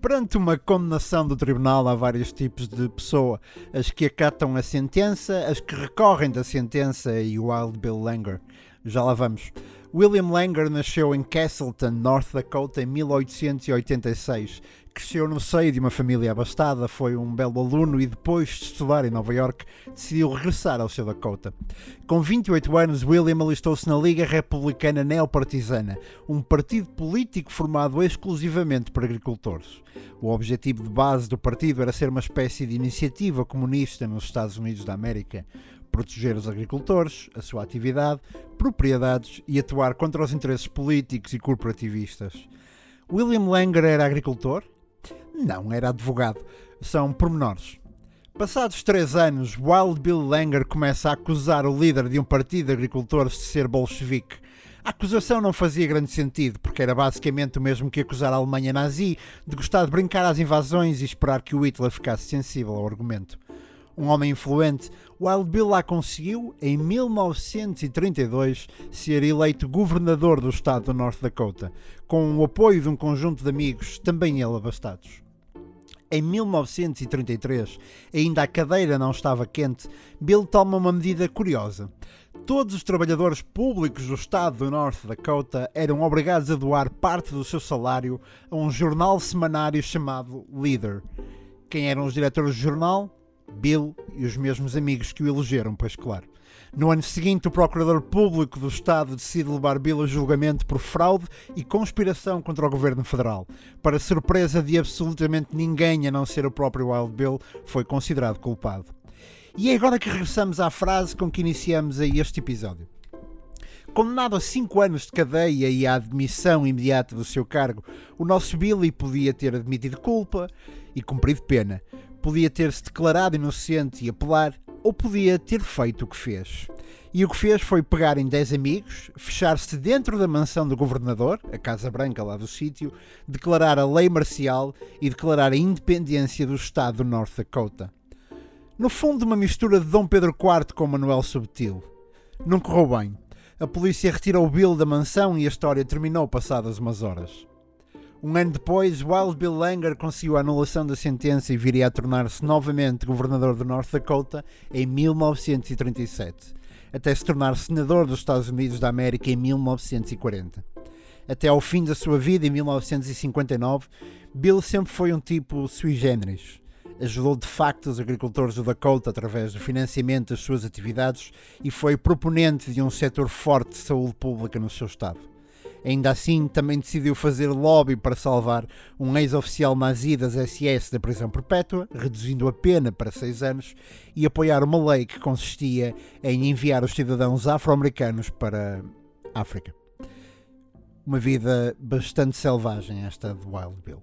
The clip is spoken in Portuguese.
Perante uma condenação do tribunal, há vários tipos de pessoa: as que acatam a sentença, as que recorrem da sentença e o Wild Bill Langer. Já lá vamos. William Langer nasceu em Castleton, North Dakota, em 1886. Cresceu no seio de uma família abastada, foi um belo aluno e depois de estudar em Nova York, decidiu regressar ao seu Dakota. Com 28 anos, William alistou-se na Liga Republicana Neopartisana, um partido político formado exclusivamente por agricultores. O objetivo de base do partido era ser uma espécie de iniciativa comunista nos Estados Unidos da América proteger os agricultores, a sua atividade, propriedades e atuar contra os interesses políticos e corporativistas. William Langer era agricultor? Não, era advogado. São pormenores. Passados três anos, Wild Bill Langer começa a acusar o líder de um partido de agricultores de ser bolchevique. A acusação não fazia grande sentido, porque era basicamente o mesmo que acusar a Alemanha nazi de gostar de brincar às invasões e esperar que o Hitler ficasse sensível ao argumento um homem influente, Wild Bill lá conseguiu, em 1932, ser eleito governador do estado do North Dakota, com o apoio de um conjunto de amigos, também ele abastados. Em 1933, ainda a cadeira não estava quente, Bill toma uma medida curiosa. Todos os trabalhadores públicos do estado do North Dakota eram obrigados a doar parte do seu salário a um jornal semanário chamado Leader. Quem eram os diretores do jornal? Bill e os mesmos amigos que o elegeram, pois claro. No ano seguinte, o Procurador Público do Estado decide levar Bill a julgamento por fraude e conspiração contra o Governo Federal. Para surpresa de absolutamente ninguém, a não ser o próprio Wild Bill, foi considerado culpado. E é agora que regressamos à frase com que iniciamos aí este episódio. Condenado a 5 anos de cadeia e à admissão imediata do seu cargo, o nosso Billy podia ter admitido culpa e cumprido pena, Podia ter-se declarado inocente e apelar, ou podia ter feito o que fez. E o que fez foi pegar em 10 amigos, fechar-se dentro da mansão do governador, a Casa Branca lá do sítio, declarar a lei marcial e declarar a independência do Estado do North Dakota. No fundo, uma mistura de Dom Pedro IV com Manuel Subtil. Não correu bem. A polícia retirou o Bill da mansão e a história terminou passadas umas horas. Um ano depois, Wild Bill Langer conseguiu a anulação da sentença e viria a tornar-se novamente governador de North Dakota em 1937, até se tornar senador dos Estados Unidos da América em 1940. Até ao fim da sua vida, em 1959, Bill sempre foi um tipo sui generis. Ajudou de facto os agricultores do Dakota através do financiamento das suas atividades e foi proponente de um setor forte de saúde pública no seu estado. Ainda assim, também decidiu fazer lobby para salvar um ex-oficial nazi das SS da prisão perpétua, reduzindo a pena para seis anos, e apoiar uma lei que consistia em enviar os cidadãos afro-americanos para a África. Uma vida bastante selvagem esta de Wild Bill.